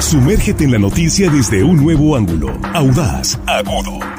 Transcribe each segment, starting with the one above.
Sumérgete en la noticia desde un nuevo ángulo, audaz, agudo,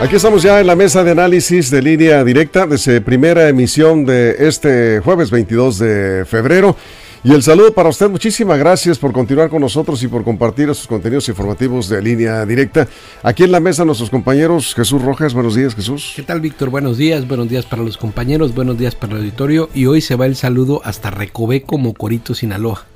Aquí estamos ya en la mesa de análisis de línea directa desde primera emisión de este jueves 22 de febrero. Y el saludo para usted, muchísimas gracias por continuar con nosotros y por compartir estos contenidos informativos de línea directa. Aquí en la mesa nuestros compañeros Jesús Rojas, buenos días Jesús. ¿Qué tal Víctor? Buenos días, buenos días para los compañeros, buenos días para el auditorio y hoy se va el saludo hasta Recoveco, Mocorito, Sinaloa.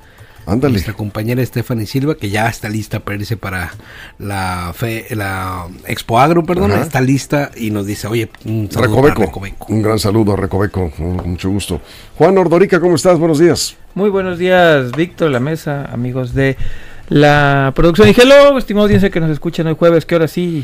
Ándale. Nuestra compañera Stephanie Silva, que ya está lista para irse para la, fe, la Expo Agro, perdón, Ajá. está lista y nos dice, oye, un saludo Recoveco. para Recoveco. Un gran saludo a Recoveco, con mucho gusto. Juan Ordorica, ¿cómo estás? Buenos días. Muy buenos días, Víctor, la mesa, amigos de la producción. Y hello, estimado audiencia que nos escuchan hoy jueves, que ahora sí.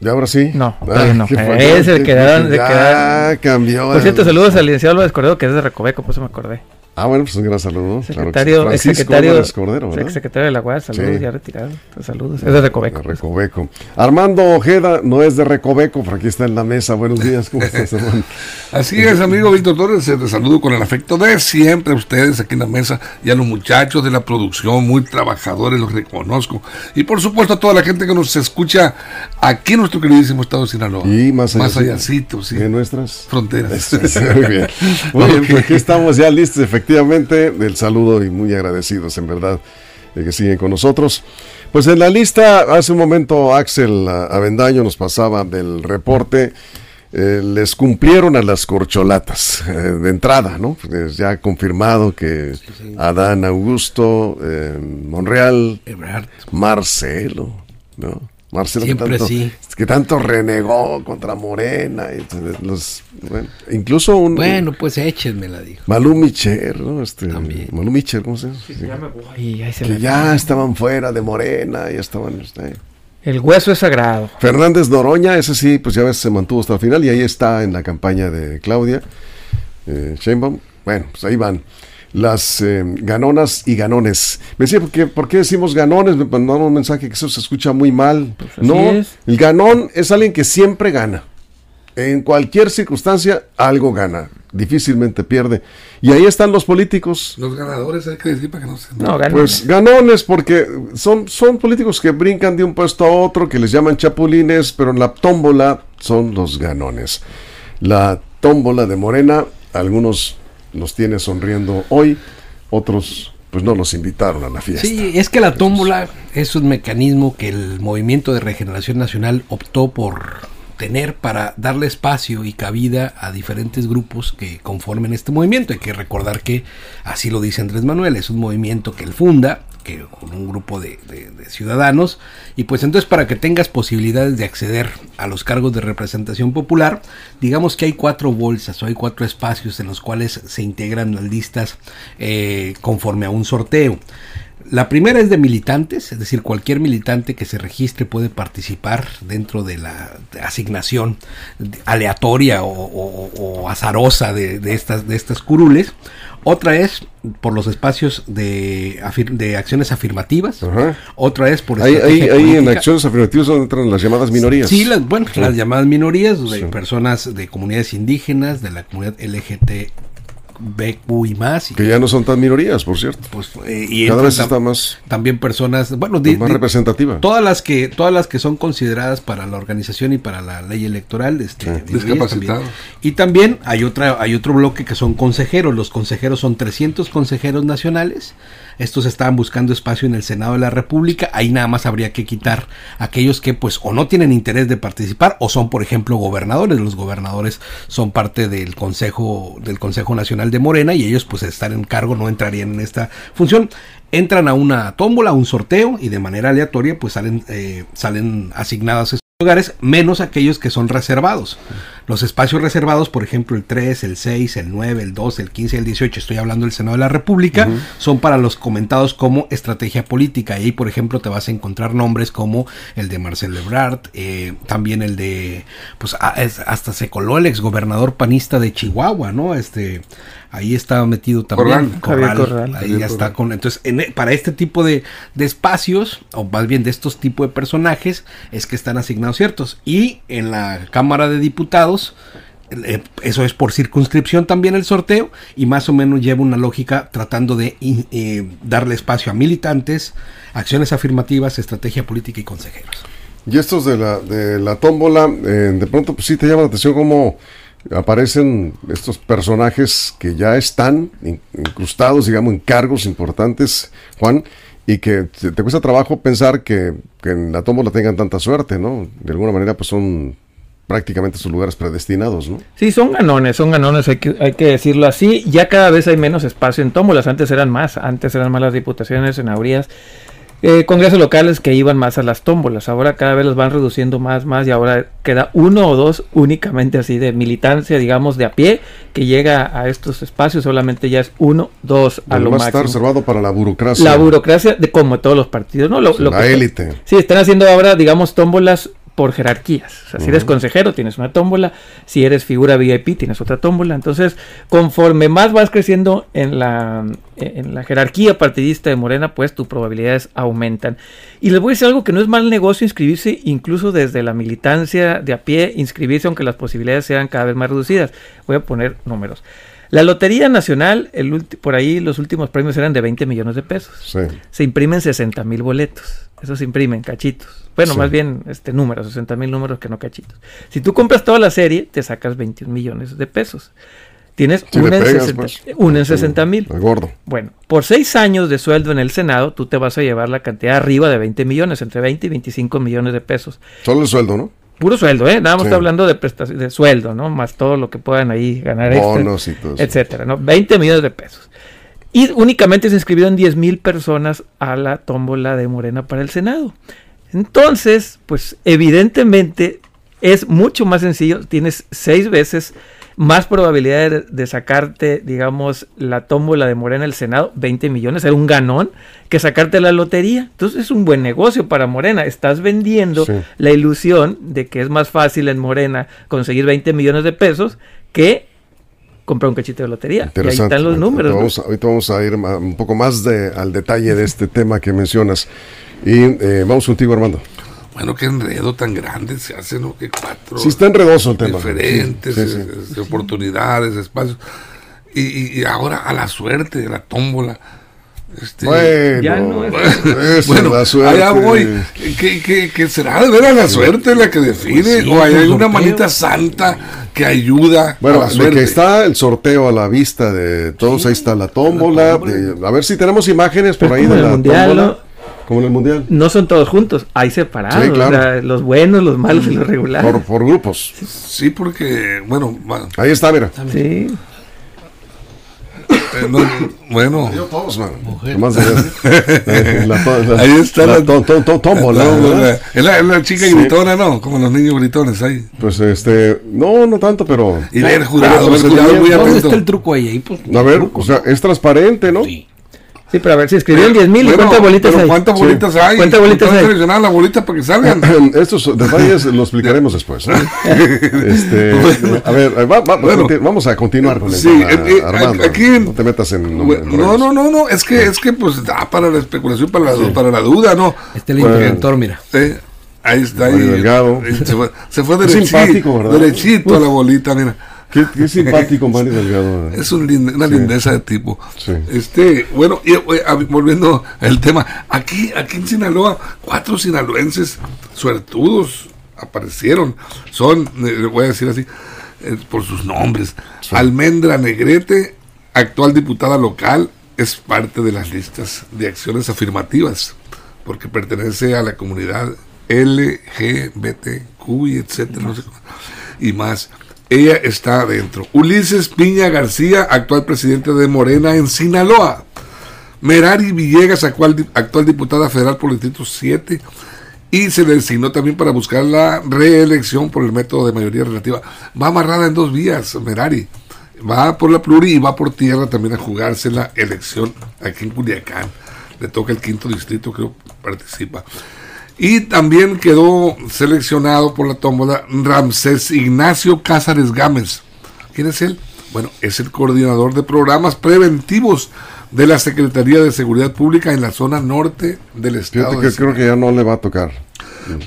¿Ya ahora sí? No, todavía no. Eh, se quedaron- se ya quedaron. cambió. Por cierto, saludos al licenciado Álvarez Cordero, que es de Recoveco, por eso me acordé. Ah, bueno, pues un gran saludo. claro que sí. Secretario, Cordero, ¿verdad? exsecretario de la UAS, saludos, Sí. ya retirado. Saludos, es de Recoveco. De Recoveco. Armando Ojeda no es de Recoveco, pero aquí está en la mesa. Buenos días, ¿cómo estás, hermano? Así es, amigo Víctor Torres, eh, te saludo con el afecto de siempre a ustedes aquí en la mesa y a los muchachos de la producción, muy trabajadores, los reconozco. Y por supuesto a toda la gente que nos escucha aquí en nuestro queridísimo estado de Sinaloa. Y más allá. Más allácito, sí. De nuestras Fronteras. Muy bien. Muy bien, pues aquí estamos ya listos, efectivamente, del saludo y muy agradecidos, en verdad, de que siguen con nosotros. Pues en la lista, hace un momento Axel ah, Avendaño nos pasaba del reporte. eh, les cumplieron a las corcholatas eh, de entrada, ¿no? Pues ya confirmado que Adán Augusto, eh, Monreal, Ebrard. Marcelo, ¿no? Marcelo Siempre que tanto, sí. que tanto renegó contra Morena, y los, bueno, incluso un Bueno, pues échenmela, dijo. Malú Micher, ¿no? Este, También. Malú Micher, ¿cómo se llama? Sí. Ya me voy, ahí se Que me- ya estaban fuera de Morena, ya estaban. este, El hueso es sagrado. Fernández Noroña, ese sí, pues ya ves, se mantuvo hasta el final y ahí está en la campaña de Claudia eh, Sheinbaum. Bueno, pues ahí van las eh, ganonas y ganones. Me decía, ¿por qué, por qué decimos ganones? Me mandaron un mensaje que eso se escucha muy mal. así no, es. el ganón es alguien que siempre gana. En cualquier circunstancia, algo gana. Difícilmente pierde. Y ahí están los políticos. Los ganadores hay que decir para que no se... No, ganones. Pues ganones, porque son, son políticos que brincan de un puesto a otro, que les llaman chapulines, pero en la tómbola son los ganones. La tómbola de Morena, algunos los tiene sonriendo hoy, otros pues no los invitaron a la fiesta. Sí, es que la tómbola es un mecanismo que el Movimiento de Regeneración Nacional optó por tener para darle espacio y cabida a diferentes grupos que conformen este movimiento. Hay que recordar que así lo dice Andrés Manuel, es un movimiento que él funda, con un grupo de ciudadanos, y pues entonces para que tengas posibilidades de acceder a los cargos de representación popular, digamos que hay cuatro bolsas o hay cuatro espacios en los cuales se integran las listas eh, conforme a un sorteo. La primera es de militantes, es decir, cualquier militante que se registre puede participar dentro de la asignación aleatoria o, o- o azarosa de, de estas, de estas curules. Otra es por los espacios de, afir- de acciones afirmativas. Ajá. Otra es por Ahí, ahí, ahí en acciones afirmativas donde entran las llamadas minorías. Sí, las, bueno, las llamadas minorías, de Sí. personas de comunidades indígenas, de la comunidad LGTBQ y más. y, Que ya no son tan minorías, por cierto. pues, eh, y Cada vez está más, también personas, bueno, di- más representativa. todas las que todas las que son consideradas para la organización y para la ley electoral este, Sí. Discapacitados. y también hay otra hay otro bloque que son consejeros los consejeros son 300 consejeros nacionales estos estaban buscando espacio en el Senado de la República ahí nada más habría que quitar aquellos que pues o no tienen interés de participar o son por ejemplo gobernadores los gobernadores son parte del consejo del Consejo Nacional de Morena y ellos pues están en cargo no entrarían en esta función entran a una tómbola, a un sorteo y de manera aleatoria pues salen, eh, salen asignados estos lugares, menos aquellos que son reservados. Los espacios reservados, por ejemplo, el 3, el 6, el 9, el 2, el 15, el 18, estoy hablando del Senado de la República, son para los comentados como estrategia política. Y ahí, por ejemplo, te vas a encontrar nombres como el de Marcel Lebrard, eh, también el de, pues hasta se coló el exgobernador panista de Chihuahua, ¿no? Este, ahí está metido también Corral, ahí ya está con entonces e, para este tipo de, de, espacios o más bien de estos tipos de personajes es que están asignados ciertos. Y en la Cámara de Diputados eh, eso es por circunscripción también el sorteo y más o menos lleva una lógica tratando de eh, darle espacio a militantes, acciones afirmativas, estrategia política y consejeros. Y estos de la, de la tómbola, eh, de pronto pues sí te llama la atención cómo aparecen estos personajes que ya están incrustados, digamos, en cargos importantes, Juan, y que te, cuesta trabajo pensar que, que en la tómbola tengan tanta suerte, ¿no? De alguna manera pues son prácticamente sus lugares predestinados, ¿no? Sí, son ganones, son ganones, hay que, hay que decirlo así. Ya cada vez hay menos espacio en tómbolas, antes eran más, antes eran más las diputaciones, senadrías, eh, congresos locales que iban más a las tómbolas. Ahora cada vez los van reduciendo más, más y ahora queda uno o dos únicamente así de militancia, digamos, de a pie, que llega a estos espacios, solamente ya es uno, dos a lo máximo. está reservado para la burocracia. La burocracia, de como todos los partidos, ¿no? Lo, la élite. Sí, están haciendo ahora, digamos, tómbolas por jerarquías. O sea, si eres consejero, tienes una tómbola. Si eres figura VIP, tienes otra tómbola. Entonces, conforme más vas creciendo en la, en la jerarquía partidista de Morena, pues tus probabilidades aumentan. Y les voy a decir algo que no es mal negocio inscribirse incluso desde la militancia de a pie, inscribirse aunque las posibilidades sean cada vez más reducidas. Voy a poner números. La Lotería Nacional, el por ahí los últimos premios eran de 20 millones de pesos. Se imprimen 60 mil boletos. Eso se imprimen cachitos. Bueno, más bien este número, 60 mil números que no cachitos. Si tú compras toda la serie, te sacas 21 millones de pesos. Tienes una, en 60, mil. Gordo. Bueno, por seis años de sueldo en el Senado, tú te vas a llevar la cantidad arriba de 20 millones, entre 20 y 25 millones de pesos. Solo el sueldo, ¿no? Puro sueldo, ¿eh? Nada más está hablando de prestación, de sueldo, ¿no? Más todo lo que puedan ahí ganar Bonos y todo etcétera, ¿no? 20 millones de pesos. Y únicamente se inscribieron 10 mil personas a la tómbola de Morena para el Senado. Entonces, pues evidentemente es mucho más sencillo, tienes seis veces más probabilidad de, sacarte, digamos, la tómbola de Morena el Senado, 20 millones, era un ganón, que sacarte la lotería. Entonces es un buen negocio para Morena. Estás vendiendo la ilusión de que es más fácil en Morena conseguir 20 millones de pesos que comprar un cachito de lotería. Y ahí están los números. Vamos, Ahorita vamos a ir un poco más de, al detalle de este tema que mencionas. Y eh, vamos contigo, Armando. Bueno, qué enredo tan grande se hace, ¿no? Que cuatro. Sí, está enredoso el tema. Diferentes oportunidades, espacios. Y, y, ahora a la suerte, la tómbola. Este, bueno, ya no es bueno, la suerte. allá voy. ¿Qué, qué, será de veras la suerte la que define? ¿O hay una manita santa que ayuda bueno, a la suerte? que está el sorteo a la vista de todos, ahí está la tómbola. a ver si tenemos imágenes por ahí de la tómbola. Como en el mundial. No son todos juntos, hay separados. los buenos, los malos y los regulares. Por, grupos. Sí, porque, bueno, Ahí está, mira. Sí. Eh, bueno. Todos, ahí está la, tómbola. Es la, chica gritona, ¿no? Como los niños gritones ahí. Pues este, no, no tanto, pero. Y ver jurado, ver jurado muy ¿Dónde está el truco ahí? Pues, a ver, o sea, es transparente, ¿no? Sí. Sí, pero a ver, si escribieron 10 mil, ¿cuántas bolitas hay? ¿Cuántas bolitas hay? ¿Cuántas bolitas hay? seleccionar la bolita para que salgan. Estos detalles los explicaremos después. este, a ver, va, va, bueno, vamos a continuar con el sí, tema, eh, eh, Armando. Aquí, no te metas en... no, no, no, no, es que, es que pues da para la especulación, para la, sí. para la duda, ¿no? Este es el interventor, mira. Eh, ahí está. Ahí, Delgado. Se fue, se fue derechito, derechito a la bolita, mira. Qué, simpático Mario Delgado. Es un una lindeza de tipo. Este, bueno, y, volviendo al tema, aquí, aquí en Sinaloa, cuatro sinaloenses suertudos aparecieron. Son, le voy a decir así, eh, por sus nombres. Almendra Negrete, actual diputada local, es parte de las listas de acciones afirmativas, porque pertenece a la comunidad LGBTQ y etcétera, no sé, y más. Ella está adentro. Ulises Piña García, actual presidente de Morena en Sinaloa. Merari Villegas, actual, actual diputada federal por el Distrito 7. y se le designó también para buscar la reelección por el método de mayoría relativa. Va amarrada en dos vías, Merari. Va por la pluri y va por tierra también a jugarse la elección aquí en Culiacán. Le toca el quinto distrito, creo, participa. Y también quedó seleccionado por la tómbola Ramsés Ignacio Cázares Gámez. ¿Quién es él? Bueno, es el coordinador de programas preventivos de la Secretaría de Seguridad Pública en la zona norte del estado. Fíjate que creo que ya no le va a tocar.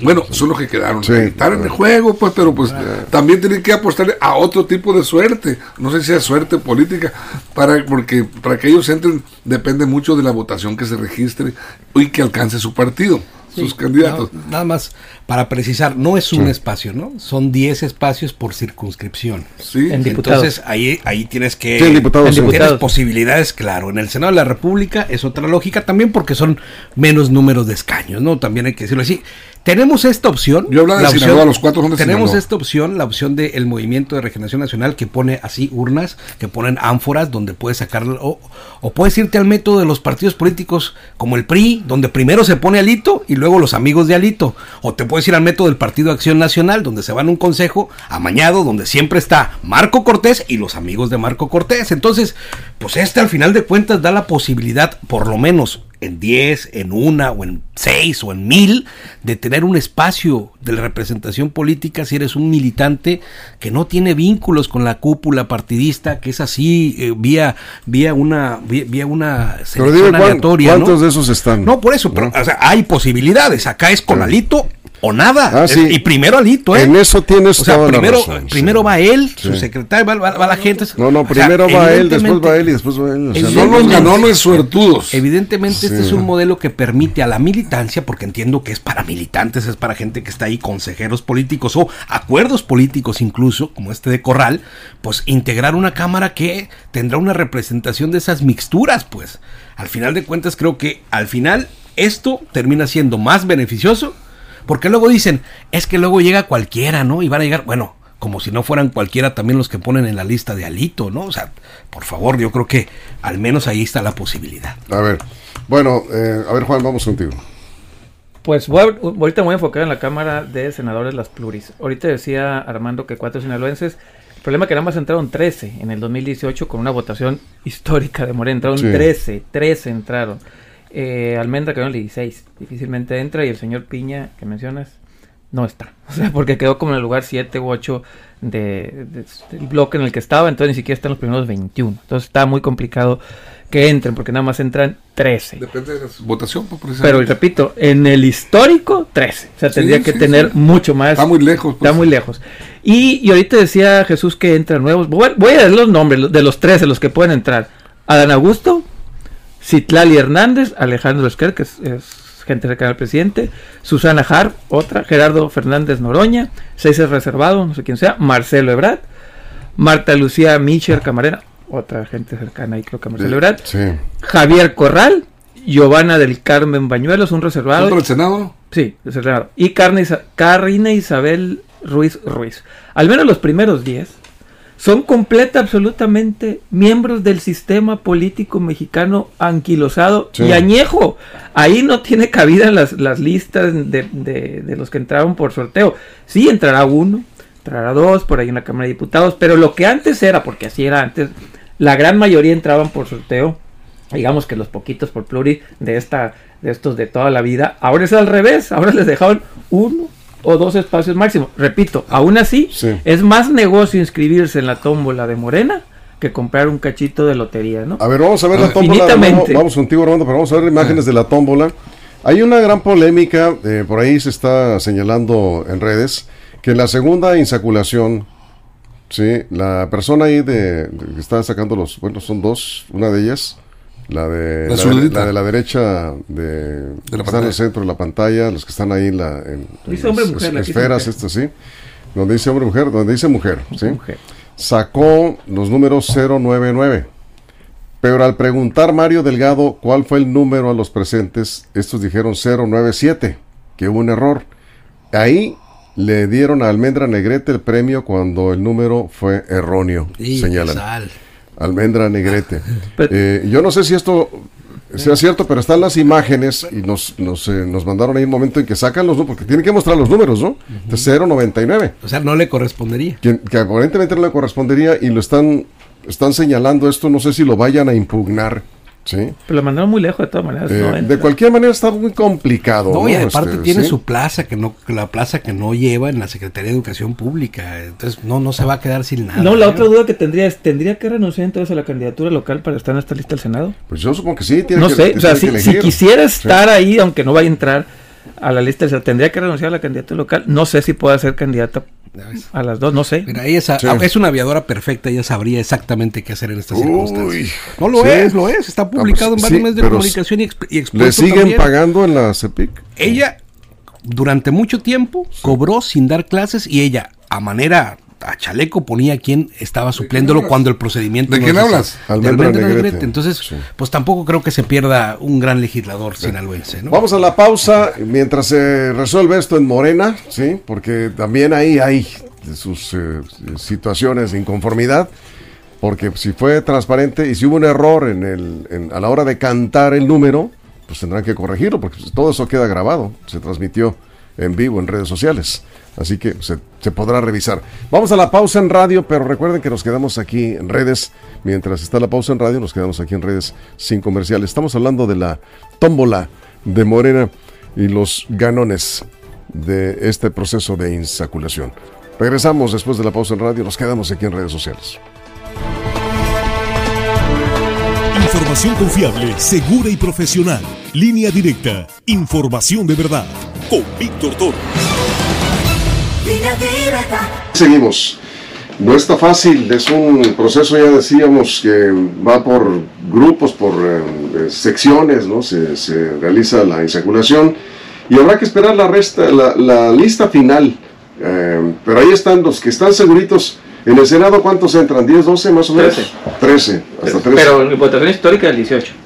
Bueno, son los que quedaron. Sí. Están en el juego, pues, pero pues también tienen que apostar a otro tipo de suerte. No sé si sea suerte política, para, porque para que ellos entren depende mucho de la votación que se registre y que alcance su partido, sus candidatos. No, nada más para precisar, no es un espacio, ¿no? Son 10 espacios por circunscripción. Sí. En. Entonces ahí, ahí tienes que... Sí, en diputados, En sí. diputados. Tienes posibilidades, claro. En el Senado de la República es otra lógica también porque son menos números de escaños, ¿no? También hay que decirlo así. Tenemos esta opción. Yo hablaba de Sinaloa, los cuatro son de Tenemos Sinaloa. esta opción, la opción del Movimiento de Regeneración Nacional que pone así urnas, que ponen ánforas donde puedes sacar, o, o puedes irte al método de los partidos políticos como el PRI, donde primero se pone Alito y luego los amigos de Alito. O te puedes ir al método del Partido Acción Nacional, donde se van a un consejo amañado, donde siempre está Marco Cortés y los amigos de Marco Cortés. Entonces, pues este al final de cuentas da la posibilidad, por lo menos en 10, en una o en 6 o en 1000, de tener un espacio de representación política si eres un militante que no tiene vínculos con la cúpula partidista, que es así, eh, vía, vía una, vía, vía una Pero selección dime cuán- aleatoria. cuántos ¿no? de esos están. No, por eso, pero, ¿No? o sea, hay posibilidades. Acá es con Sí. O nada. Ah, Es- sí. Y primero Alito, ¿eh? En eso tienes o sea, toda la primero, razón, primero sí. va él, Sí. su secretario, va, va- va la gente. No, no, O sea, primero va él, después va él y después va él. o sea, no- los Evidentemente- ganones suertudos. Evidentemente este es un modelo que permite a la militancia, porque entiendo que es para militantes, es para gente que está ahí, consejeros políticos o acuerdos políticos incluso, como este de Corral, pues integrar una cámara que tendrá una representación de esas mixturas, pues. Al final de cuentas creo que al final esto termina siendo más beneficioso, porque luego dicen, es que luego llega cualquiera, ¿no? Y van a llegar, bueno, como si no fueran cualquiera también los que ponen en la lista de Alito, ¿no? O sea, por favor, yo creo que al menos ahí está la posibilidad. A ver, bueno, eh, a ver Juan, vamos contigo. Pues voy a- ahorita me voy a enfocar en la Cámara de Senadores las pluris. Ahorita decía Armando que cuatro sinaloenses. El problema es que nada más entraron 13 en el 2018 con una votación histórica de Morena. Entraron Sí. 13, 13 entraron. Eh, Almendra quedó en el 16. Difícilmente entra y el señor Piña que mencionas no está. O sea, porque quedó como en el lugar 7 u 8 de, de- del bloque en el que estaba. Entonces ni siquiera están los primeros 21. Entonces está muy complicado que entren porque nada más entran 13. Depende de la votación, pues, Pero y repito, en el histórico, 13. O sea, Sí, tendría que sí, tener sí. mucho más. Está muy lejos. pues. Está muy lejos. Y, y ahorita decía Jesús que entran nuevos. Voy, voy a leer los nombres de los 13, los que pueden entrar. Adán Augusto, Citlali Hernández, Alejandro Esquer, que es, es gente cercana al presidente, Susana Harp, otra, Gerardo Fernández Noroña, César Reservado, no sé quién sea, Marcelo Ebrard, Marta Lucía Micher Camarena, otra gente cercana ahí creo que a Marcelo Ebrard, Sí. Javier Corral, Giovanna del Carmen Bañuelos, un reservado. ¿Otro del Senado? Sí, reservado. Y Carne Isa- Karina Isabel Ruiz Ruiz. Al menos los primeros 10 son completa, absolutamente miembros del sistema político mexicano anquilosado Sí. y añejo. Ahí no tiene cabida las, las listas de, de- de los que entraron por sorteo. Sí, entrará uno, entrará dos por ahí en la Cámara de Diputados, pero lo que antes era, porque así era antes, la gran mayoría entraban por sorteo. Digamos que los poquitos por pluri de esta de estos de toda la vida, ahora es al revés, ahora les dejaron uno o dos espacios máximo. Repito, aún así Sí. es más negocio inscribirse en la tómbola de Morena que comprar un cachito de lotería, ¿no? A ver, vamos a ver la tómbola. Infinitamente. Vamos, vamos contigo, Armando, pero vamos a ver imágenes de la tómbola. Hay una gran polémica, eh, por ahí se está señalando en redes, que en la segunda insaculación, sí, la persona ahí de, de- que está sacando los, bueno, son dos, una de ellas, la de La la, de, la de la derecha de, la que está en el centro de la pantalla, los que están ahí en la en, Dice en hombre, las mujer, esferas, esto sí, donde dice hombre mujer, donde dice mujer, sí Mujer. sacó los números 099. Pero al preguntar Mario Delgado cuál fue el número a los presentes, estos dijeron 097, que hubo un error. Ahí le dieron a Almendra Negrete el premio cuando el número fue erróneo, Y señalan. sal. Almendra Negrete. Eh, yo no sé si esto sea cierto, pero están las imágenes y nos, nos, eh, nos mandaron ahí un momento en que sacan los números, porque tienen que mostrar los números, ¿no? De 0.99. O sea, no le correspondería. Que, que aparentemente no le correspondería y lo están, están señalando esto, no sé si lo vayan a impugnar. Sí. Pero lo mandaron muy lejos de todas maneras. Eh, no de cualquier manera está muy complicado. No, y aparte Este, tiene ¿sí? su plaza que no, que la plaza que no lleva en la Secretaría de Educación Pública. Entonces no, no se va a quedar sin nada. No, la ¿eh? otra duda que tendría es, ¿tendría que renunciar entonces a la candidatura local para estar en esta lista del Senado? Pues yo supongo que sí. Tiene No que- sé, o sea, si, quisiera Sí. estar ahí, aunque no vaya a entrar a la lista del Senado, tendría que renunciar a la candidatura local. No sé si pueda ser candidata. A las dos, no sé. Mira, ella Sí. es una aviadora perfecta, ella sabría exactamente qué hacer en estas Uy. circunstancias. No lo Sí. es, lo es, está publicado pues, en varios sí, medios de comunicación y, exp- y ¿Le siguen también. pagando en la CEPIC? Ella, durante mucho tiempo, cobró sin dar clases y ella, a manera a chaleco, ponía a quien estaba supliéndolo cuando el procedimiento. ¿De no quién hablas? Almendra Negrete. Entonces, Sí. pues tampoco creo que se pierda un gran legislador sinaloense, ¿no? Vamos a la pausa mientras se resuelve esto en Morena, ¿sí? Porque también ahí hay sus eh, situaciones de inconformidad. Porque si fue transparente y si hubo un error en el, en- a la hora de cantar el número, pues tendrán que corregirlo, porque todo eso queda grabado, se transmitió en vivo en redes sociales. Así que se, podrá revisar. Vamos a la pausa en radio, pero recuerden que nos quedamos aquí en redes. Mientras está la pausa en radio, nos quedamos aquí en redes sin comerciales. Estamos hablando de la tómbola de Morena y los ganones de este proceso de insaculación. Regresamos después de la pausa en radio, nos quedamos aquí en redes sociales. Información confiable, segura y profesional. Línea directa. Información de verdad. Con Víctor Toro. Seguimos. No está fácil, es un proceso, ya decíamos, que va por grupos, por eh, secciones, ¿no? Se, se realiza la insaculación y habrá que esperar la, resta, la, la lista final. Eh, pero ahí están los que están seguritos. En el Senado, ¿cuántos entran? ¿10, 12 más o menos? 13. hasta 13. Pero en votación histórica el 18.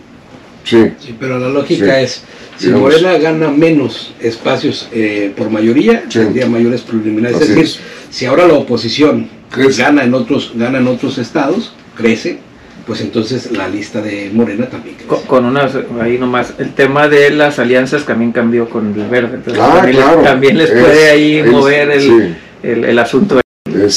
Sí. Sí, pero la lógica Sí. es, si Digamos. Morena gana menos espacios eh, por mayoría, Sí. tendría mayores preliminares. Así es decir, es. si ahora la oposición Crece. gana en otros gana en otros estados, crece, pues entonces la lista de Morena también crece. Con, con unas, ahí nomás, el tema de las alianzas también cambió con el verde. Entonces Ah, también, les- claro. también les Es- puede ahí es- mover el, sí. el, el asunto. Eh,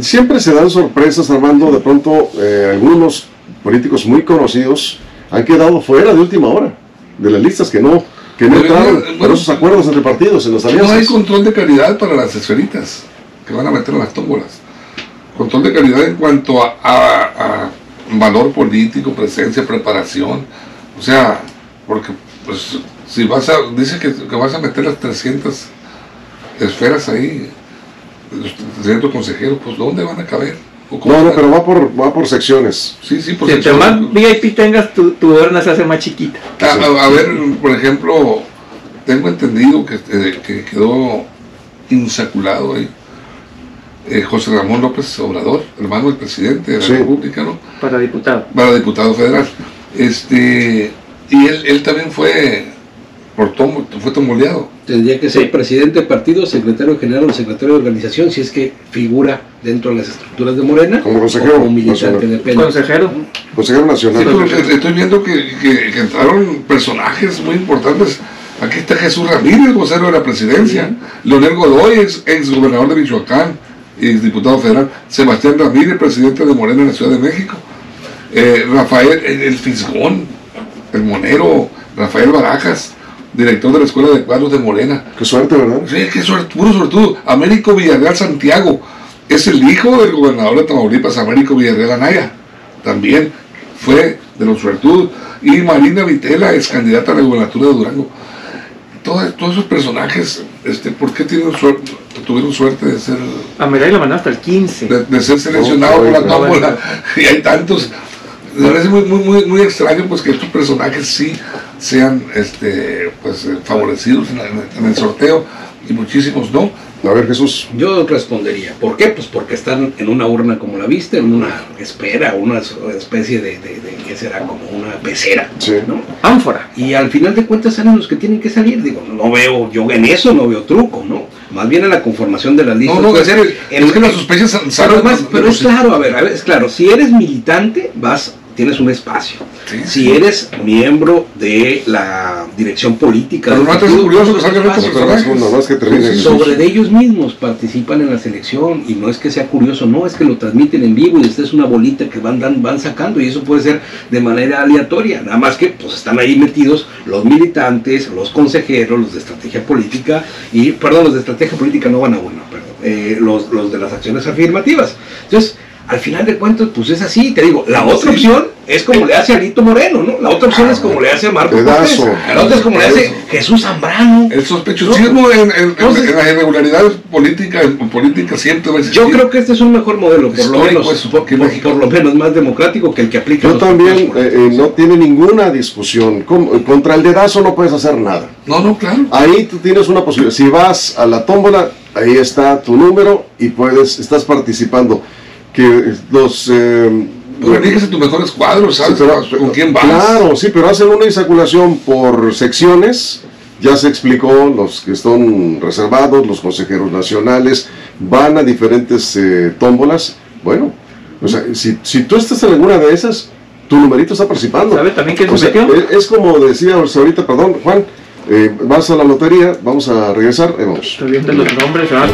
siempre se dan sorpresas, Armando. De pronto, eh, algunos políticos muy conocidos han quedado fuera de última hora de las listas que no, que no entraron bueno, esos acuerdos entre partidos en las No hay alianzas. control de calidad para las esferitas que van a meter en las tómbolas. Control de calidad en cuanto a, a- a valor político, presencia, preparación. O sea, porque pues si vas a, dice que, que vas a meter las 300 esferas ahí, los 300 consejeros, pues ¿dónde van a caber? ¿O cómo No, no, pero va por, va por secciones. Sí, sí, por Si entre secciones. más VIP tengas, tu, tu urna se hace más chiquita. A, a- a ver, por ejemplo, tengo entendido que, eh, que quedó insaculado ahí eh, José Ramón López Obrador, hermano del presidente de la Sí. República, ¿no? Para diputado. Para diputado federal. Este, y él, él también fue, por tomo, fue tomoleado. Tendría que ser Sí. presidente de partido, secretario general o secretario de organización, si es que figura dentro de las estructuras de Morena, Como consejero o como militante nacional. de pena. Consejero. Consejero Sí, Nacional. pero eh, estoy viendo que, que- que entraron personajes muy importantes. Aquí está Jesús Ramírez, vocero de la presidencia. Leonel Godoy, ex, ex gobernador de Michoacán y ex diputado federal. Sebastián Ramírez, presidente de Morena en la Ciudad de México. Eh, Rafael, el, el Fisgón, el monero, Rafael Barajas, director de la Escuela de Cuadros de Morena. Qué suerte, ¿verdad? Sí, qué suerte, puro suertudo. Américo Villarreal Santiago es el hijo del gobernador de Tamaulipas, Américo Villarreal Anaya. También fue de los suertudos. Y Marina Vitela es candidata a la gubernatura de Durango. Todos, todos esos personajes, este, ¿por qué tienen suerte, tuvieron suerte de ser, A Mirai mandaron hasta el 15. de, de ser seleccionados Oh, por la tómbola? Y hay tantos. Me parece muy, muy, muy, muy extraño pues que estos personajes sí sean este, pues, eh, favorecidos en, el sorteo y muchísimos no. A ver, Jesús. Yo respondería, ¿por qué? Pues porque están en una urna como la viste, en una espera, una especie de, de, de ¿qué será? Como una pecera, Sí. ¿no? Ánfora. Y al final de cuentas salen los que tienen que salir. Digo, no veo, yo en eso no veo truco, ¿no? Más bien en la conformación de las listas. No, no, puede es en- es que las sospechas sal- Pero, salen pero de- es claro, a ver, a ver, es claro, si eres militante, vas, tienes un espacio. Si eres miembro de la dirección política, Pero no hace curioso que salgan estos personajes. más que termine. sobre de ellos mismos participan en la selección y no es que sea curioso, no, es que lo transmiten en vivo y esta es una bolita que van, dan, van sacando y eso puede ser de manera aleatoria, nada más que pues están ahí metidos los militantes, los consejeros, los de estrategia política y, perdón, los de estrategia política no van a uno, perdón, eh, los, los de las acciones afirmativas. Entonces, al final de cuentas, pues es así, te digo, la otra opción es como le hace a Alito Moreno, ¿no? La otra opción es como le hace a Marco Cortés, Pedazo. la otra es como le hace Jesús Zambrano. El sospechosismo en, en- en- Entonces- en las irregularidades políticas, en política siempre va a existir. Yo creo que este es un mejor modelo, por lo menos, eso, por, porque por- por lo menos más democrático que el que aplica. Yo también, eh, eh, no tiene ninguna discusión. Com- Contra el dedazo no puedes hacer nada. No, no, claro. Ahí tú tienes una posibilidad. Si vas a la tómbola, ahí está tu número y puedes, estás participando. Que los eh, Pues elígese tus mejores cuadros, ¿sabes? Sí, pero- ¿Con quién vas? Claro, sí, pero hacen una insaculación por secciones. Ya se explicó, los que están reservados, los consejeros nacionales, van a diferentes eh, tómbolas. Bueno, o sea, si, si tú estás en alguna de esas, tu numerito está participando. ¿Sabe también se sea, metió? es, es como decía ahorita, perdón, Juan, eh, vas a la lotería, vamos a regresar, eh, vamos. Estoy viendo los nombres, ¿verdad?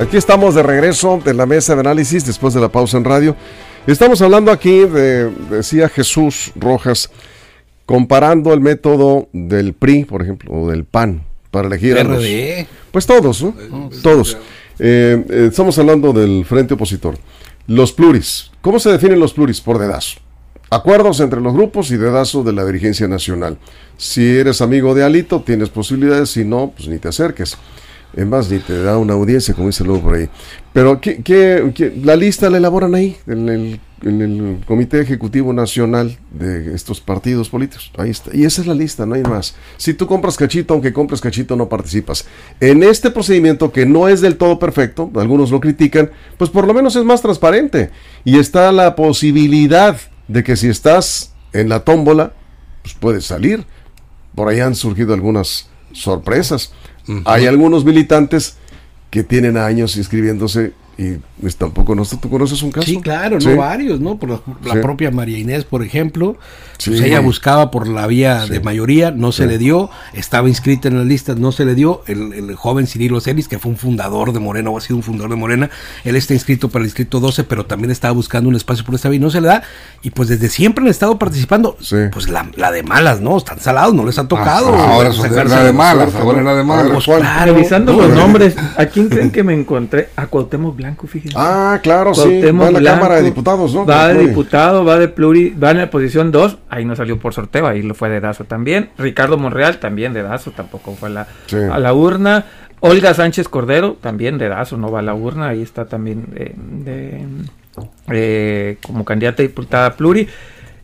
Aquí estamos de regreso de la mesa de análisis después de la pausa en radio. Estamos hablando aquí de, decía Jesús Rojas, comparando el método del PRI, por ejemplo, o del PAN, para elegir a los... Pues todos, ¿no? Todos. Eh, eh, estamos hablando del frente opositor. Los pluris. ¿Cómo se definen los pluris? Por dedazo. Acuerdos entre los grupos y dedazo de la dirigencia nacional. Si eres amigo de Alito, tienes posibilidades. Si no, pues ni te acerques. Es más, ni te da una audiencia, como dice luego por ahí. Pero ¿qué, qué- qué- la lista la elaboran ahí, en el, en el Comité Ejecutivo Nacional de estos partidos políticos. Ahí está. Y esa es la lista, no hay más. Si tú compras cachito, aunque compres cachito, no participas. En este procedimiento, que no es del todo perfecto, algunos lo critican, pues por lo menos es más transparente. Y está la posibilidad de que si estás en la tómbola, pues puedes salir. Por ahí han surgido algunas sorpresas. Hay algunos militantes que tienen años inscribiéndose y pues, tampoco no tú conoces un caso. Sí, claro, Sí. no varios, ¿no? Por la, la Sí. propia María Inés, por ejemplo, Sí. pues ella buscaba por la vía de mayoría, no se le dio, estaba inscrita en las listas, no se le dio. El, el joven Cirilo Celis, que fue un fundador de Morena, o ha sido un fundador de Morena, él está inscrito para el distrito 12, pero también estaba buscando un espacio por esta vía y no se le da. Y pues desde siempre han estado participando. Sí. Pues la, la de malas, ¿no? Están salados, no les ha tocado. Ah, ahora sacarse la de malas, ahora es la de malas. Pues claro, Revisando no, los no, nombres, ¿a quién creen que me encontré? A Cuauhtémoc Blanco, fíjense. Ah, claro, sí. Va a la Blanco, Cámara de Diputados, ¿no? Va de Pluri. diputado, va de pluri, va en la posición 2, ahí no salió por sorteo, ahí lo fue de Dazo también. Ricardo Monreal también de Dazo, tampoco fue a la, Sí. a la urna. Olga Sánchez Cordero también de Dazo, no va a la urna, ahí está también eh, de, eh, como candidata a diputada pluri.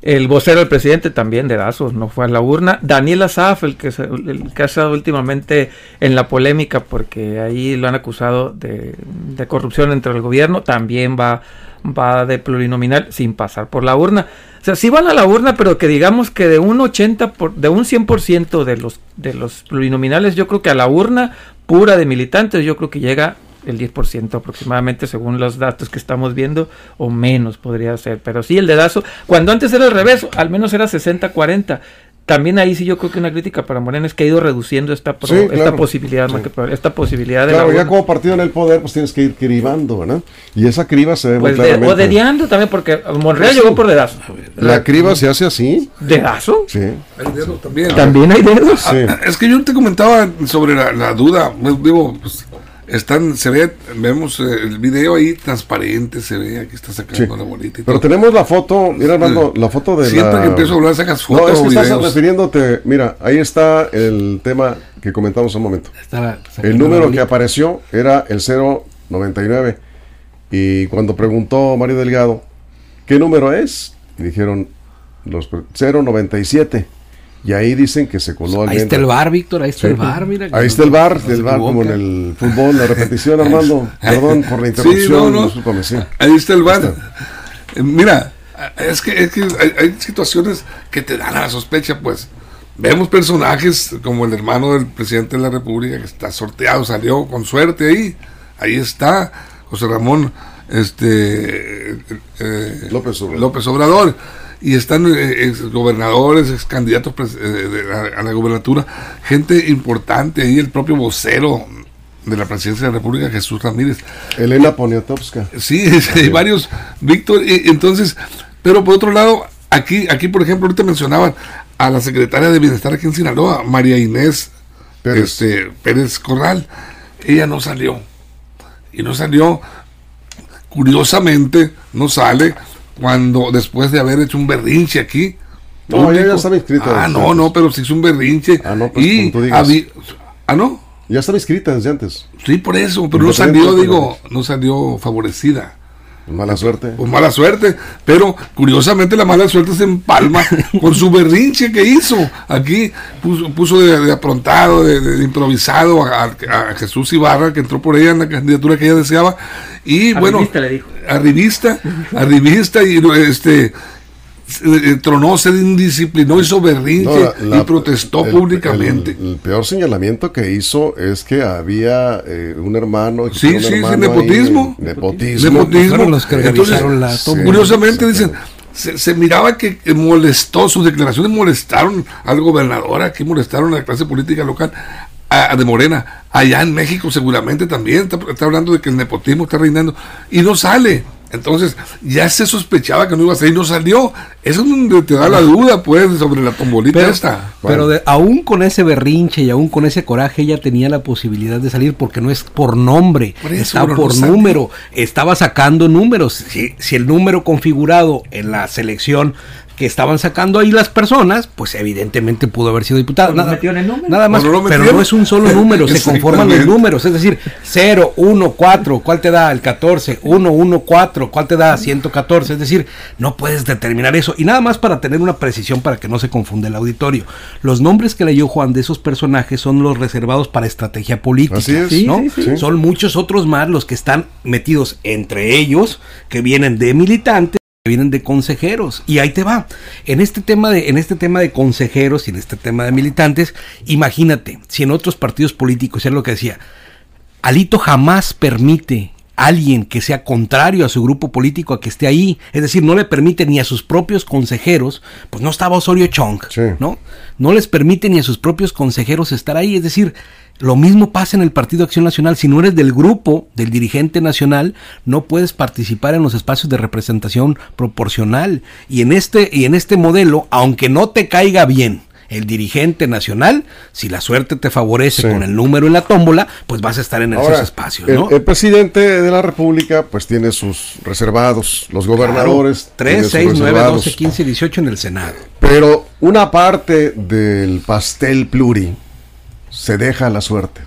El vocero del presidente también de Dazo no fue a la urna. Daniel Azaf, el que, el ha estado últimamente en la polémica porque ahí lo han acusado de, de corrupción entre el gobierno, también va, va de plurinominal sin pasar por la urna. O sea, sí van a la urna, pero que digamos que de un 80, por, de un 100% de los, de los plurinominales, yo creo que a la urna pura de militantes, yo creo que llega el 10% aproximadamente según los datos que estamos viendo o menos podría ser, pero sí el dedazo, cuando antes era al revés, al menos era 60-40. También ahí sí yo creo que una crítica para Moreno es que ha ido reduciendo esta, pro- Sí, esta claro. posibilidad, más que pro- esta posibilidad de Claro, la ya como partido en el poder, pues tienes que ir cribando, ¿verdad? Y esa criba se ve muy Pues de, claramente. o dediando también, porque Monreal llegó por dedazo. La criba se hace así. ¿Dedazo? Sí. El dedo también. También hay dedos. Sí. Ah, Es que yo te comentaba sobre la, la duda, pues, digo, pues, están, se ve, vemos eh, el video ahí transparente, se ve, aquí está sacando Sí. la bolita y Pero todo. tenemos la foto, mira Armando, la foto de Siempre la... que empiezo a hablar sacas No, fotos es o que estás refiriéndote, mira, ahí está el tema que comentamos hace un momento. estaba El número que apareció era el 099. Y cuando preguntó Mario Delgado, ¿qué número es? Y dijeron los 097. Y ahí dicen que se coló Ahí alguien. está el bar, Víctor, ahí está Sí. el bar, mira. Ahí está el bar, No el bar como en el fútbol, la repetición, Armando. Perdón por la interrupción, no, no. discúlpame, sí. Ahí está el bar. Eh, Mira, es que, es que hay, hay situaciones que te dan a la sospecha, pues. Vemos personajes como el hermano del presidente de la República que está sorteado, salió con suerte ahí. Ahí está José Ramón este eh, López Obrador. López Obrador. Y están eh, ex gobernadores, ex candidatos eh, a, la gobernatura, gente importante ahí, el propio vocero de la presidencia de la República, Jesús Ramírez. Elena Poniatowska. Sí, hay varios, Víctor. y- entonces, pero por otro lado, aquí, aquí por ejemplo, ahorita mencionaban a la secretaria de Bienestar aquí en Sinaloa, María Inés Pérez. Este, Pérez Corral. Ella no salió. Y no salió, curiosamente, no sale cuando después de haber hecho un berrinche aquí. No, público. ya estaba inscrita Ah, no, antes. no, pero se hizo un berrinche. Ah, no, pues, y tú digas. ah, no. Ya estaba inscrita desde antes. Sí, por eso, pero no Independiente salió, digo, no salió favorecida. Mala suerte. Pues mala suerte, pero curiosamente la mala suerte se empalma con su berrinche que hizo. Aquí puso, puso de, de aprontado, de, de improvisado a, a- a Jesús Ibarra, que entró por ella en la candidatura que ella deseaba. Y bueno, Arribista le dijo. arribista, arribista, y este se- eh, tronó, se indisciplinó, hizo berrinche No, la- y protestó el- públicamente. El, el peor señalamiento que hizo es que había eh, un hermano. que Sí, un sí, nepotismo. ahí, nepotismo. Nepotismo. Fueron los que organizaron la sí. tómbola. Curiosamente dicen, se, se miraba que que molestó, sus declaraciones molestaron al gobernador, aquí molestaron a la clase política local a- a de Morena, allá en México seguramente también, está, está hablando de que el nepotismo está reinando y no sale. Entonces, ya se sospechaba que no iba a salir, no salió. Eso es donde te da la duda, pues, sobre la tombolita Pero, esta. pero de- aún con ese berrinche y aún con ese coraje, ella tenía la posibilidad de salir porque no es por nombre, Por eso, está no por número. Estaba sacando números. Si, si el número configurado en la selección que estaban sacando ahí las personas, pues evidentemente pudo haber sido diputado. Nada, metieron el número. nada más, no pero no es un solo número, se conforman los números. Es decir, 0, 1, 4, ¿cuál te da? El 14, 1, 1, 4, ¿cuál te da? 114. Es decir, no puedes determinar eso. Y nada más para tener una precisión para que no se confunda el auditorio. Los nombres que leyó Juan de esos personajes son los reservados para estrategia política. Así es. ¿no? Sí, sí, sí. Son muchos otros más los que están metidos entre ellos, que vienen de militantes vienen de consejeros y ahí te va en este tema de en este tema de consejeros y en este tema de militantes imagínate si en otros partidos políticos es lo que decía Alito jamás permite a alguien que sea contrario a su grupo político a que esté ahí, es decir, no le permite ni a sus propios consejeros, pues no estaba Osorio Chong, Sí. ¿no? No les permite ni a sus propios consejeros estar ahí, es decir, lo mismo pasa en el Partido Acción Nacional, si no eres del grupo, del dirigente nacional, no puedes participar en los espacios de representación proporcional y en este y en este modelo, aunque no te caiga bien, el dirigente nacional, si la suerte te favorece Sí. con el número en la tómbola, pues vas a estar en esos espacios, el, ¿no? el presidente de la República, pues tiene sus reservados, los gobernadores. tienen 3, sus 6, 9, reservados. 12, 15, 18 en el Senado. Pero una parte del pastel pluri se deja a la suerte.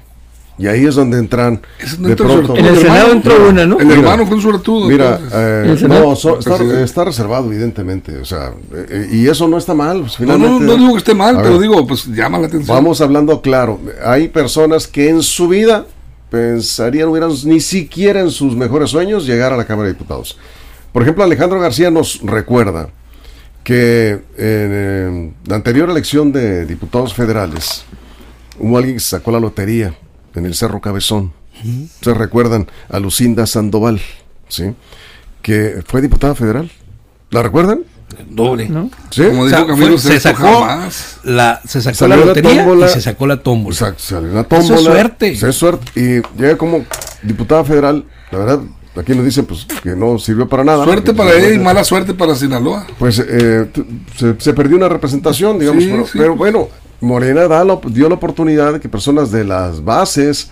Y ahí es donde entran no de entra pronto. En el hermano, Senado entró una, ¿no? El Mira, hermano fue un suertudo. Mira, eh, no, so- está, reservado, evidentemente. O sea, eh, eh, y eso no está mal. pues, no, no, no digo que esté mal, pero ver, digo, pues llama la atención. Vamos hablando claro. Hay personas que en su vida pensarían, hubieran ni siquiera en sus mejores sueños llegar a la Cámara de Diputados. Por ejemplo, Alejandro García nos recuerda que en eh, la anterior elección de diputados federales hubo alguien que sacó la lotería en el Cerro Cabezón. Se recuerdan a Lucinda Sandoval, ¿sí? Que fue diputada federal. ¿La recuerdan? Doble. ¿no? Sí. Como O sea, dijo Camilo fue- se sacó jamás. la se sacó Salió la la lotería tómbola. y se sacó la tómbola. Exacto, salió una Eso es tómbola. suerte. Eso es suerte. Y llega como diputada federal, la verdad, aquí nos dicen pues que no sirvió para nada. Suerte para ella y mala suerte para Sinaloa. Pues eh, se, se perdió una representación, digamos, Sí, pero, sí. pero bueno, Morena da la- dio la oportunidad de que personas de las bases,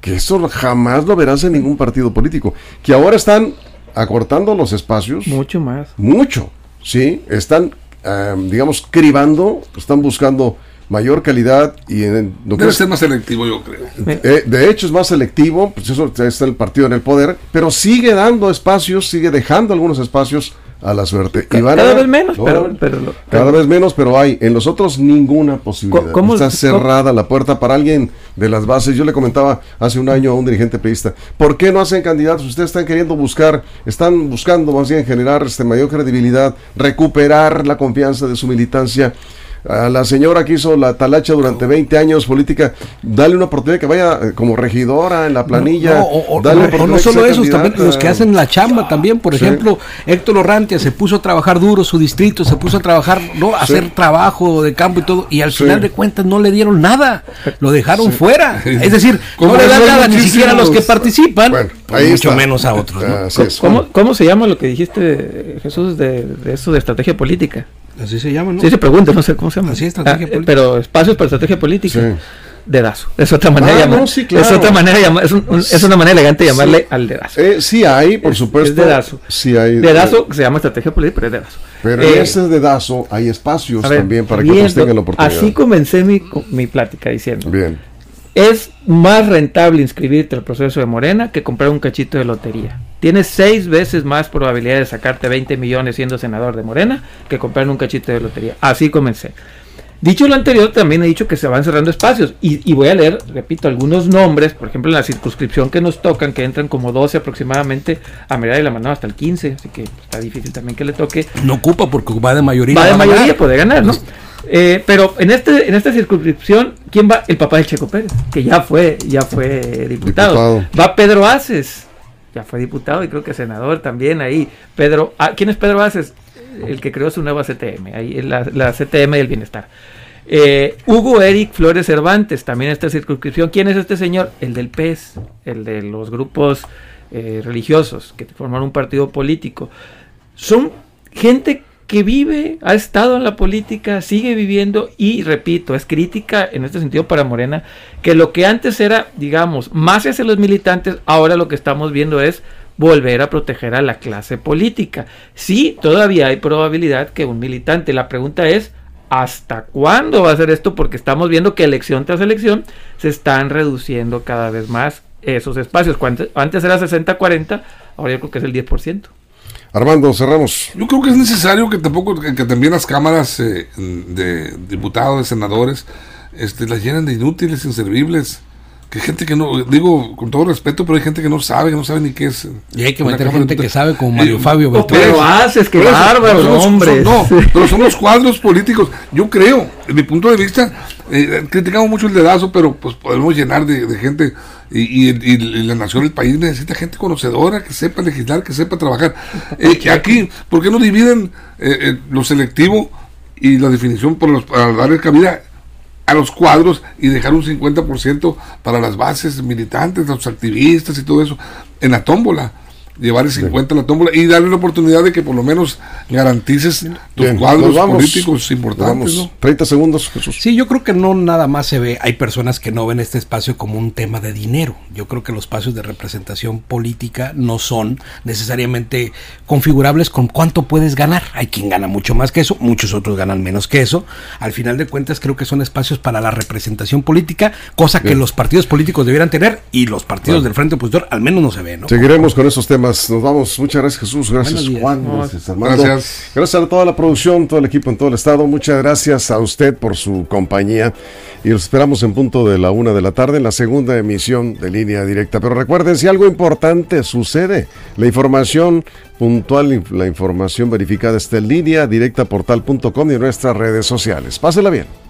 que eso jamás lo verás en ningún partido político, que ahora están acortando los espacios Mucho más. mucho, ¿sí? Están, eh, digamos, cribando, están buscando mayor calidad y en lo que Debe ser más selectivo, yo creo. eh, de hecho es más selectivo, pues eso está el partido en el poder, pero sigue dando espacios, sigue dejando algunos espacios a la suerte. Y van a- Cada vez menos, No, pero, cada vez menos, pero hay. En los otros ninguna posibilidad. ¿Cómo- Está cómo- cerrada la puerta para alguien de las bases. Yo le comentaba hace un año a un dirigente peísta, ¿por qué no hacen candidatos? Ustedes están queriendo buscar, están buscando más bien generar este, mayor credibilidad, recuperar la confianza de su militancia. A la señora que hizo la talacha durante 20 años política, dale una oportunidad que vaya eh, como regidora en la planilla. No, o, o- dale o- una o no que solo esos, también los que hacen la chamba también. Por Sí. ejemplo, Héctor Orrantia se puso a trabajar duro su distrito, se puso a trabajar, no, a Sí. hacer trabajo de campo y todo, y al Sí. final de cuentas no le dieron nada, lo dejaron fuera. Es decir, Como no le dan nada ni siquiera a los que participan, Bueno, pues mucho está. menos a otros. ¿no? ¿Cómo, cómo se llama lo que dijiste, Jesús, de, de eso de estrategia política? Así se llama, ¿no? Sí, se pregunta, no sé cómo se llama. Así, estrategia eh, política. Pero espacios para estrategia política. Sí. Dedazo. Es otra manera de Ah, llamar. no, sí, claro. Es otra manera de llamar. Es, un- un- es una manera elegante de llamarle al dedazo. Eh, sí hay, por Es- supuesto. es dedazo. Sí hay. Dedazo se llama estrategia política, pero es dedazo. Pero Eh, en ese dedazo hay espacios ver, también para que otros tengan la oportunidad. Así comencé mi, mi plática diciendo. Bien. Es más rentable inscribirte al proceso de Morena que comprar un cachito de lotería. Tienes seis veces más probabilidad de sacarte 20 millones siendo senador de Morena que comprar un cachito de lotería. Así comencé. Dicho lo anterior, también he dicho que se van cerrando espacios. Y, y voy a leer, repito, algunos nombres. Por ejemplo, en la circunscripción que nos tocan, que entran como 12 aproximadamente, a Merida y la Manada hasta el 15. Así que está difícil también que le toque No ocupa porque va de mayoría. va de a ganar. mayoría, puede ganar, ¿no? Eh, pero en este en esta circunscripción, ¿quién va? El papá de Checo Pérez, que ya fue ya fue diputado. Diputado. Va Pedro Aces, ya fue diputado y creo que senador también ahí. Pedro, ah, ¿quién es Pedro Aces? El que creó su nueva CTM, ahí la, la CTM del bienestar. Eh, Hugo Eric Flores Cervantes, también esta circunscripción. ¿Quién es este señor? El del PES, el de los grupos eh, religiosos que forman un partido político. Son gente que vive, ha estado en la política, sigue viviendo y repito, es crítica en este sentido para Morena, que lo que antes era, digamos, más hacia los militantes, ahora lo que estamos viendo es volver a proteger a la clase política. Sí, todavía hay probabilidad que un militante, la pregunta es, ¿hasta cuándo va a ser esto? Porque estamos viendo que elección tras elección se están reduciendo cada vez más esos espacios. Antes era 60-40, ahora yo creo que es el 10%. Armando, cerramos. Yo creo que es necesario que tampoco que, también las cámaras eh, de diputados, de senadores, este, las llenen de inútiles, inservibles. Que gente que no, digo con todo respeto, pero hay gente que no sabe, que no sabe ni qué es. Y hay que meter gente que sabe como Mario Eh, Fabio no, Beltrán. Pero haces, eso, bárbaro, los- hombre. son- no, pero son los cuadros políticos. Yo creo, en mi punto de vista, eh, criticamos mucho el dedazo, pero pues podemos llenar de, de gente. Y, y- y la nación, el país necesita gente conocedora, que sepa legislar, que sepa trabajar. Eh, que aquí, ¿por qué no dividen eh, eh, lo selectivo y la definición por los, para darle cabida a los cuadros y dejar un 50% para las bases militantes, los activistas y todo eso en la tómbola? Llevar el 50 a la tómbola y darle la oportunidad de que por lo menos garantices tus Bien, cuadros vamos. políticos importantes. vamos. ¿no? 30 segundos, Jesús. Sí, yo creo que no nada más se ve, hay personas que no ven este espacio como un tema de dinero. Yo creo que los espacios de representación política no son necesariamente configurables con cuánto puedes ganar. Hay quien gana mucho más que eso, muchos otros ganan menos que eso. Al final de cuentas creo que son espacios para la representación política, cosa que los partidos políticos debieran tener y los partidos del Frente Opositor al menos no se ve, ¿no? Seguiremos con esos temas. Nos vamos. Muchas gracias, Jesús. Gracias. Juan. Gracias, Armando. gracias. Gracias a toda la producción, todo el equipo en todo el estado. Muchas gracias a usted por su compañía. Y los esperamos en punto de la una de la tarde en la segunda emisión de Línea Directa. Pero recuerden, si algo importante sucede, la información puntual, la información verificada está en línea directa portal.com y en nuestras redes sociales. Pásela bien.